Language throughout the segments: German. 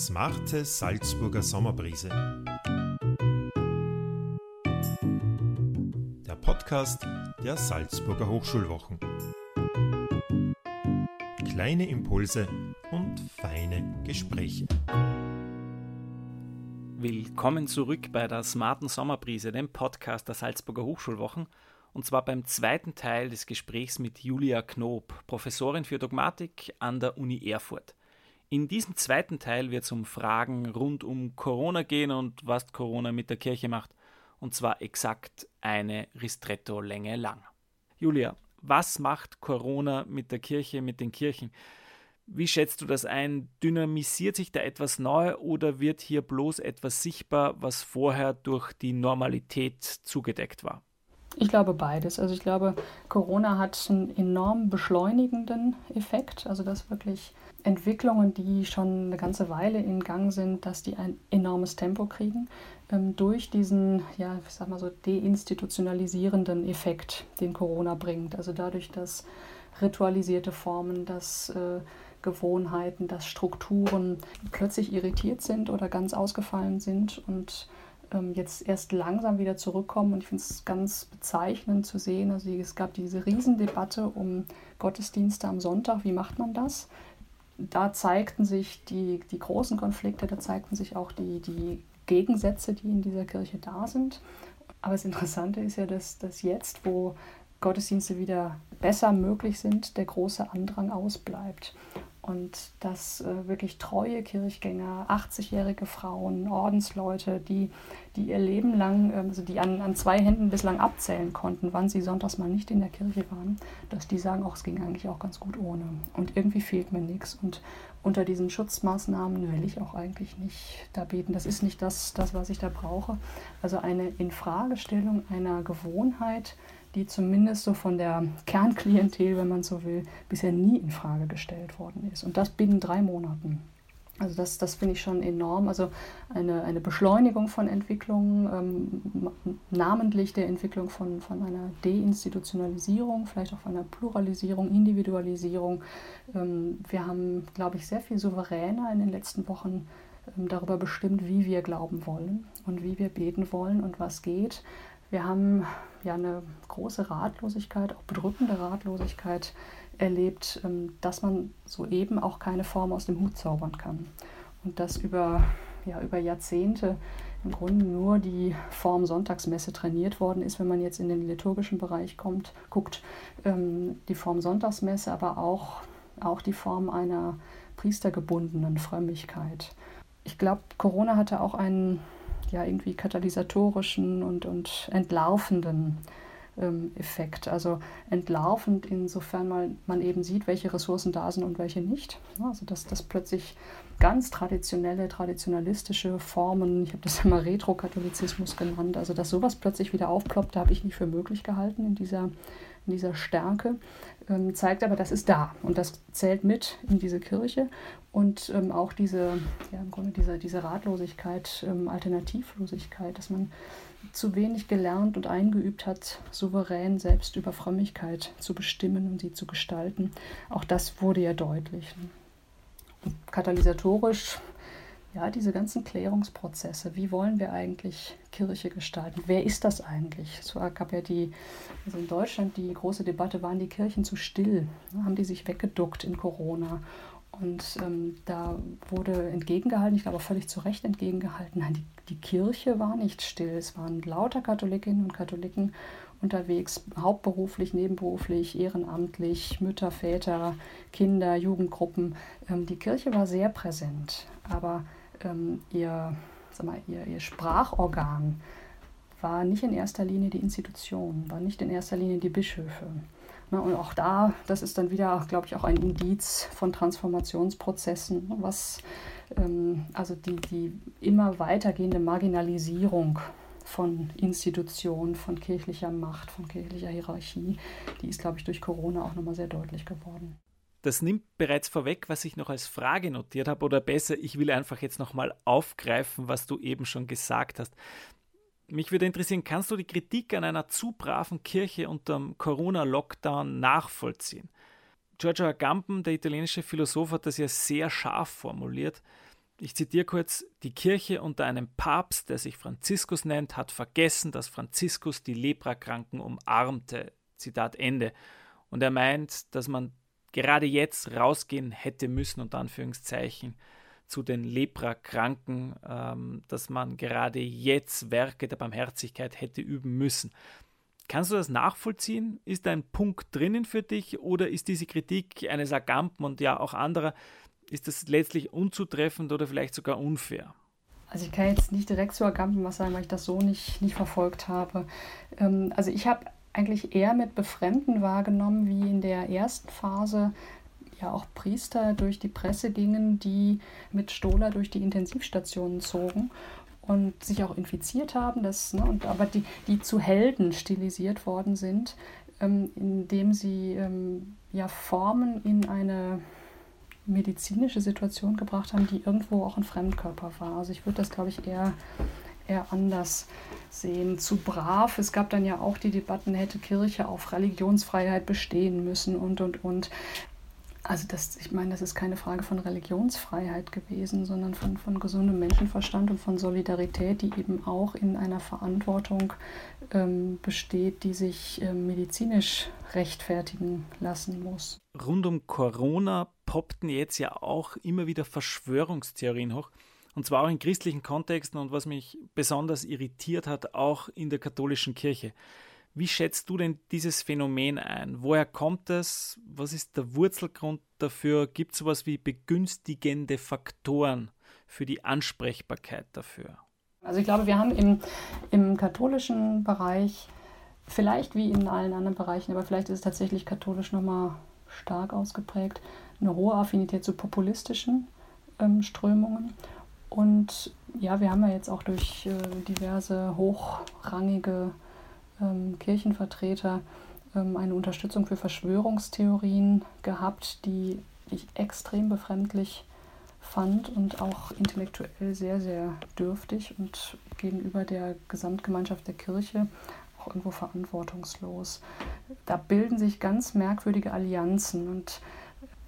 Smarte Salzburger Sommerbrise. Der Podcast der Salzburger Hochschulwochen. Kleine Impulse und feine Gespräche. Willkommen zurück bei der Smarten Sommerbrise, dem Podcast der Salzburger Hochschulwochen und zwar beim zweiten Teil des Gesprächs mit Julia Knob, Professorin für Dogmatik an der Uni Erfurt. In diesem zweiten Teil wird es um Fragen rund um Corona gehen und was Corona mit der Kirche macht, und zwar exakt eine Ristretto-Länge lang. Julia, was macht Corona mit der Kirche, mit den Kirchen? Wie schätzt du das ein? Dynamisiert sich da etwas neu oder wird hier bloß etwas sichtbar, was vorher durch die Normalität zugedeckt war? Ich glaube beides. Also ich glaube, Corona hat einen enorm beschleunigenden Effekt. Also dass wirklich Entwicklungen, die schon eine ganze Weile in Gang sind, dass die ein enormes Tempo kriegen ähm, durch diesen, ja, ich sag mal so, deinstitutionalisierenden Effekt, den Corona bringt. Also dadurch, dass ritualisierte Formen, dass äh, Gewohnheiten, dass Strukturen plötzlich irritiert sind oder ganz ausgefallen sind und ähm, jetzt erst langsam wieder zurückkommen. Und ich finde es ganz bezeichnend zu sehen. Also es gab diese Riesendebatte um Gottesdienste am Sonntag. Wie macht man das? Da zeigten sich die, die großen Konflikte, da zeigten sich auch die, die Gegensätze, die in dieser Kirche da sind. Aber das Interessante ist ja, dass, dass jetzt, wo Gottesdienste wieder besser möglich sind, der große Andrang ausbleibt und dass äh, wirklich treue Kirchgänger, 80-jährige Frauen, Ordensleute, die, die ihr Leben lang, äh, also die an, an zwei Händen bislang abzählen konnten, wann sie sonntags mal nicht in der Kirche waren, dass die sagen, auch es ging eigentlich auch ganz gut ohne. Und irgendwie fehlt mir nichts. Und unter diesen Schutzmaßnahmen will ich auch eigentlich nicht da beten. Das ist nicht das, das was ich da brauche. Also eine Infragestellung einer Gewohnheit, die zumindest so von der Kernklientel, wenn man so will, bisher nie in Frage gestellt worden ist. Und das binnen drei Monaten. Also das, das finde ich schon enorm. Also eine, eine Beschleunigung von Entwicklungen, ähm, namentlich der Entwicklung von, von einer Deinstitutionalisierung, vielleicht auch von einer Pluralisierung, Individualisierung. Ähm, wir haben, glaube ich, sehr viel souveräner in den letzten Wochen ähm, darüber bestimmt, wie wir glauben wollen und wie wir beten wollen und was geht. Wir haben ja eine große Ratlosigkeit, auch bedrückende Ratlosigkeit erlebt, ähm, dass man soeben auch keine Form aus dem Hut zaubern kann. Und dass über, ja, über Jahrzehnte im Grunde nur die Form Sonntagsmesse trainiert worden ist, wenn man jetzt in den liturgischen Bereich kommt, guckt, ähm, die Form Sonntagsmesse, aber auch, auch die Form einer priestergebundenen Frömmigkeit. Ich glaube, Corona hatte auch einen ja irgendwie katalysatorischen und, und entlarvenden ähm, Effekt. Also entlarvend insofern mal, man eben sieht, welche Ressourcen da sind und welche nicht. Also dass das plötzlich ganz traditionelle, traditionalistische Formen, ich habe das immer Retro-Katholizismus genannt, also dass sowas plötzlich wieder aufploppt, habe ich nicht für möglich gehalten in dieser in dieser Stärke, ähm, zeigt aber, das ist da und das zählt mit in diese Kirche und ähm, auch diese, ja, im Grunde diese, diese Ratlosigkeit, ähm, Alternativlosigkeit, dass man zu wenig gelernt und eingeübt hat, souverän selbst über Frömmigkeit zu bestimmen und sie zu gestalten. Auch das wurde ja deutlich. Katalysatorisch ja, diese ganzen Klärungsprozesse. Wie wollen wir eigentlich Kirche gestalten? Wer ist das eigentlich? Es gab ja die, also in Deutschland die große Debatte, waren die Kirchen zu still? Haben die sich weggeduckt in Corona? Und ähm, da wurde entgegengehalten, ich glaube völlig zu Recht entgegengehalten, nein, die, die Kirche war nicht still. Es waren lauter Katholikinnen und Katholiken unterwegs, hauptberuflich, nebenberuflich, ehrenamtlich, Mütter, Väter, Kinder, Jugendgruppen. Ähm, die Kirche war sehr präsent, aber ähm, ihr, sag mal, ihr, ihr Sprachorgan war nicht in erster Linie die Institution, war nicht in erster Linie die Bischöfe. Ne, und auch da, das ist dann wieder, glaube ich, auch ein Indiz von Transformationsprozessen, was ähm, also die, die immer weitergehende Marginalisierung von Institutionen, von kirchlicher Macht, von kirchlicher Hierarchie, die ist, glaube ich, durch Corona auch nochmal sehr deutlich geworden. Das nimmt bereits vorweg, was ich noch als Frage notiert habe, oder besser, ich will einfach jetzt nochmal aufgreifen, was du eben schon gesagt hast. Mich würde interessieren, kannst du die Kritik an einer zu braven Kirche unter dem Corona-Lockdown nachvollziehen? Giorgio Agamben, der italienische Philosoph, hat das ja sehr scharf formuliert. Ich zitiere kurz, die Kirche unter einem Papst, der sich Franziskus nennt, hat vergessen, dass Franziskus die Leprakranken umarmte. Zitat Ende. Und er meint, dass man gerade jetzt rausgehen hätte müssen, unter Anführungszeichen, zu den Leprakranken, ähm, dass man gerade jetzt Werke der Barmherzigkeit hätte üben müssen. Kannst du das nachvollziehen? Ist da ein Punkt drinnen für dich oder ist diese Kritik eines Agampen und ja auch anderer, ist das letztlich unzutreffend oder vielleicht sogar unfair? Also ich kann jetzt nicht direkt zu Agamben was sagen, weil ich das so nicht, nicht verfolgt habe. Ähm, also ich habe eigentlich eher mit Befremden wahrgenommen, wie in der ersten Phase ja auch Priester durch die Presse gingen, die mit Stola durch die Intensivstationen zogen und sich auch infiziert haben, das, ne, und, aber die, die zu Helden stilisiert worden sind, ähm, indem sie ähm, ja Formen in eine medizinische Situation gebracht haben, die irgendwo auch ein Fremdkörper war. Also ich würde das, glaube ich, eher eher anders sehen. Zu brav. Es gab dann ja auch die Debatten, hätte Kirche auf Religionsfreiheit bestehen müssen und, und, und. Also das, ich meine, das ist keine Frage von Religionsfreiheit gewesen, sondern von, von gesundem Menschenverstand und von Solidarität, die eben auch in einer Verantwortung ähm, besteht, die sich ähm, medizinisch rechtfertigen lassen muss. Rund um Corona poppten jetzt ja auch immer wieder Verschwörungstheorien hoch. Und zwar auch in christlichen Kontexten und was mich besonders irritiert hat, auch in der katholischen Kirche. Wie schätzt du denn dieses Phänomen ein? Woher kommt es? Was ist der Wurzelgrund dafür? Gibt es sowas wie begünstigende Faktoren für die Ansprechbarkeit dafür? Also ich glaube, wir haben im, im katholischen Bereich, vielleicht wie in allen anderen Bereichen, aber vielleicht ist es tatsächlich katholisch nochmal stark ausgeprägt, eine hohe Affinität zu populistischen ähm, Strömungen und ja, wir haben ja jetzt auch durch äh, diverse hochrangige ähm, Kirchenvertreter ähm, eine Unterstützung für Verschwörungstheorien gehabt, die ich extrem befremdlich fand und auch intellektuell sehr, sehr dürftig und gegenüber der Gesamtgemeinschaft der Kirche auch irgendwo verantwortungslos. Da bilden sich ganz merkwürdige Allianzen und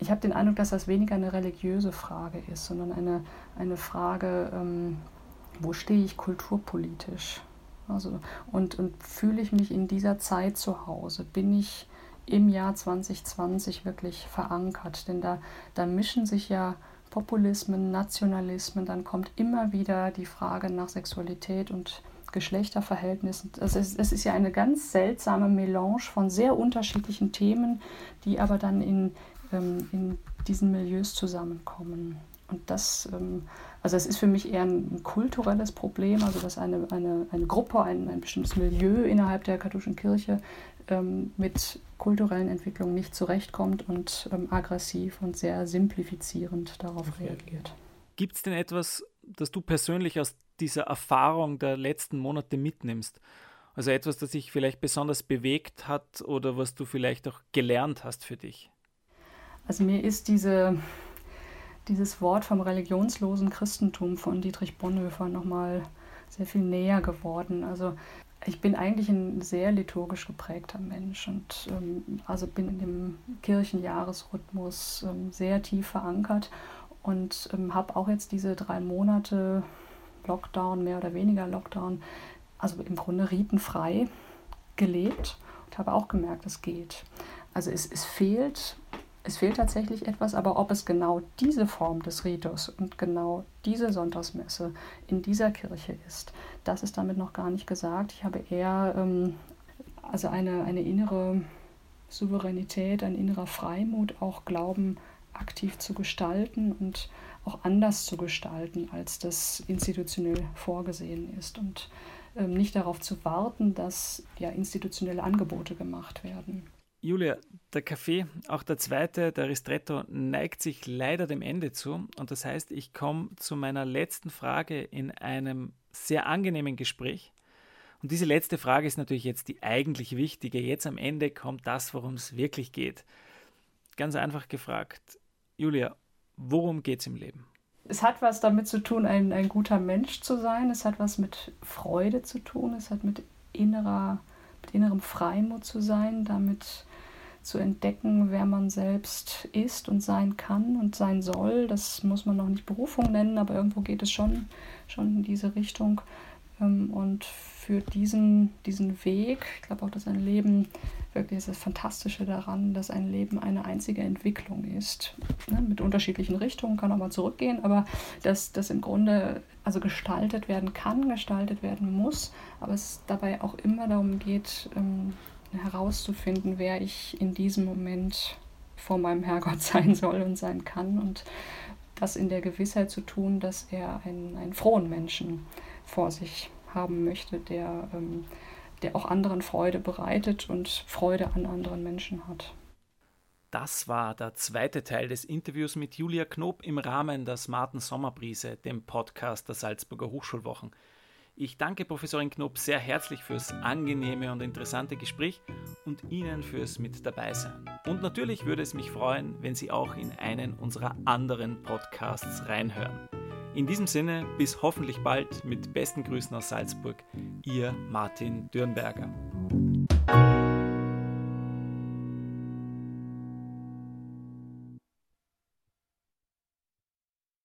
ich habe den Eindruck, dass das weniger eine religiöse Frage ist, sondern eine, eine Frage, ähm, wo stehe ich kulturpolitisch? Also, und, und fühle ich mich in dieser Zeit zu Hause? Bin ich im Jahr 2020 wirklich verankert? Denn da, da mischen sich ja Populismen, Nationalismen, dann kommt immer wieder die Frage nach Sexualität und Geschlechterverhältnissen. Es, es, ist ja eine ganz seltsame Melange von sehr unterschiedlichen Themen, die aber dann in, ähm, in diesen Milieus zusammenkommen. Und das, ähm, also es ist für mich eher ein, kulturelles Problem, also dass eine, eine, eine Gruppe, ein, ein bestimmtes Milieu innerhalb der katholischen Kirche ähm, mit kulturellen Entwicklungen nicht zurechtkommt und ähm, aggressiv und sehr simplifizierend darauf okay. reagiert. Gibt es denn etwas, das du persönlich aus dieser Erfahrung der letzten Monate mitnimmst? Also etwas, das dich vielleicht besonders bewegt hat oder was du vielleicht auch gelernt hast für dich? Also mir ist diese, dieses Wort vom religionslosen Christentum von Dietrich Bonhoeffer nochmal sehr viel näher geworden. Also ich bin eigentlich ein sehr liturgisch geprägter Mensch und ähm, also bin in dem Kirchenjahresrhythmus ähm, sehr tief verankert und ähm, habe auch jetzt diese drei Monate Lockdown, mehr oder weniger Lockdown, also im Grunde ritenfrei gelebt und habe auch gemerkt, es geht. Also es, es fehlt es fehlt tatsächlich etwas, aber ob es genau diese Form des Ritus und genau diese Sonntagsmesse in dieser Kirche ist, das ist damit noch gar nicht gesagt. Ich habe eher ähm, also eine, eine innere Souveränität, ein innerer Freimut, auch Glauben aktiv zu gestalten und auch anders zu gestalten, als das institutionell vorgesehen ist und ähm, nicht darauf zu warten, dass ja institutionelle Angebote gemacht werden. Julia, der Kaffee, auch der zweite, der Ristretto, neigt sich leider dem Ende zu. Und das heißt, ich komme zu meiner letzten Frage in einem sehr angenehmen Gespräch. Und diese letzte Frage ist natürlich jetzt die eigentlich wichtige. Jetzt am Ende kommt das, worum es wirklich geht. Ganz einfach gefragt, Julia, worum geht es im Leben? Es hat was damit zu tun, ein, ein guter Mensch zu sein. Es hat was mit Freude zu tun. Es hat mit innerer, mit innerem Freimut zu sein, damit zu entdecken, wer man selbst ist und sein kann und sein soll. Das muss man noch nicht Berufung nennen, aber irgendwo geht es schon, schon in diese Richtung. Ähm, und für diesen, diesen Weg, ich glaube auch, dass ein Leben wirklich ist das Fantastische daran, dass ein Leben eine einzige Entwicklung ist. Ne, mit unterschiedlichen Richtungen kann auch mal zurückgehen, aber dass das im Grunde also gestaltet werden kann, gestaltet werden muss, aber es dabei auch immer darum geht, ähm, herauszufinden, wer ich in diesem Moment vor meinem Herrgott sein soll und sein kann und das in der Gewissheit zu tun, dass er einen, einen frohen Menschen vor sich haben möchte, der, ähm, der auch anderen Freude bereitet und Freude an anderen Menschen hat. Das war der zweite Teil des Interviews mit Julia Knob im Rahmen der Smarten Sommerbrise, dem Podcast der Salzburger Hochschulwochen. Ich danke Professorin Knob sehr herzlich fürs angenehme und interessante Gespräch und Ihnen fürs Mit dabei sein. Und natürlich würde es mich freuen, wenn Sie auch in einen unserer anderen Podcasts reinhören. In diesem Sinne, bis hoffentlich bald mit besten Grüßen aus Salzburg, Ihr Martin Dürnberger.